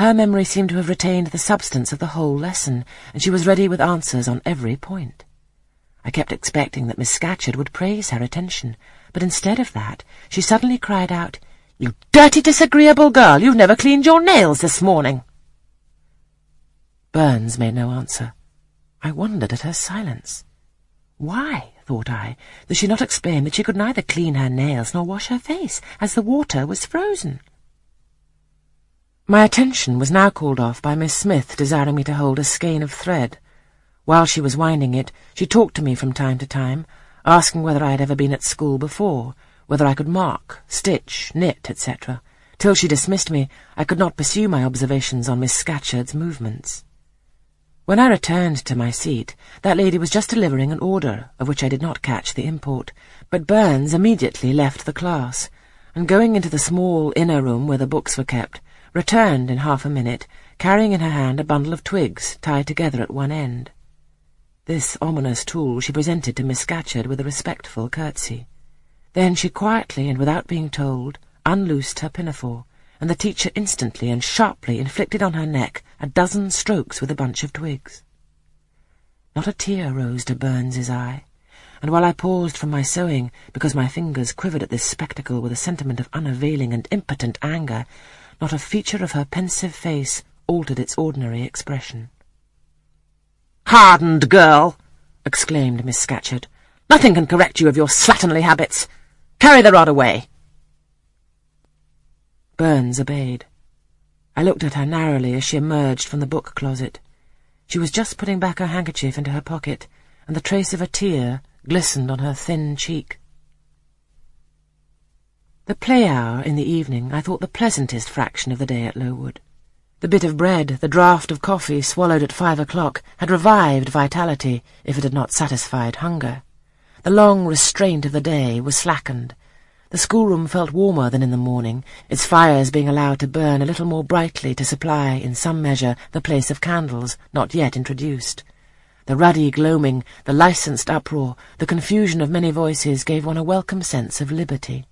Her memory seemed to have retained the substance of the whole lesson, and she was ready with answers on every point. I kept expecting that Miss Scatcherd would praise her attention, but instead of that, she suddenly cried out, You dirty, disagreeable girl, you've never cleaned your nails this morning. Burns made no answer. I wondered at her silence. Why, thought I, does she not explain that she could neither clean her nails nor wash her face, as the water was frozen? My attention was now called off by Miss Smith desiring me to hold a skein of thread. While she was winding it, she talked to me from time to time, asking whether I had ever been at school before, whether I could mark, stitch, knit, etc. Till she dismissed me, I could not pursue my observations on Miss Scatcherd's movements. When I returned to my seat, that lady was just delivering an order, of which I did not catch the import, but Burns immediately left the class, and going into the small inner room where the books were kept, returned in half a minute, carrying in her hand a bundle of twigs tied together at one end. This ominous tool she presented to Miss Scatcherd with a respectful curtsy. Then she quietly and without being told unloosed her pinafore, and the teacher instantly and sharply inflicted on her neck a dozen strokes with a bunch of twigs. Not a tear rose to Burns's eye, and while I paused from my sewing because my fingers quivered at this spectacle with a sentiment of unavailing and impotent anger, not a feature of her pensive face altered its ordinary expression. Hardened girl! exclaimed Miss Scatcherd. Nothing can correct you of your slatternly habits. Carry the rod away. Burns obeyed. I looked at her narrowly as she emerged from the book closet. She was just putting back her handkerchief into her pocket, and the trace of a tear glistened on her thin cheek. The play hour in the evening I thought the pleasantest fraction of the day at Lowood. The bit of bread, the draught of coffee swallowed at five o'clock, had revived vitality, if it had not satisfied hunger. The long restraint of the day was slackened, the schoolroom felt warmer than in the morning, its fires being allowed to burn a little more brightly to supply, in some measure, the place of candles, not yet introduced. The ruddy gloaming, the licensed uproar, the confusion of many voices gave one a welcome sense of liberty.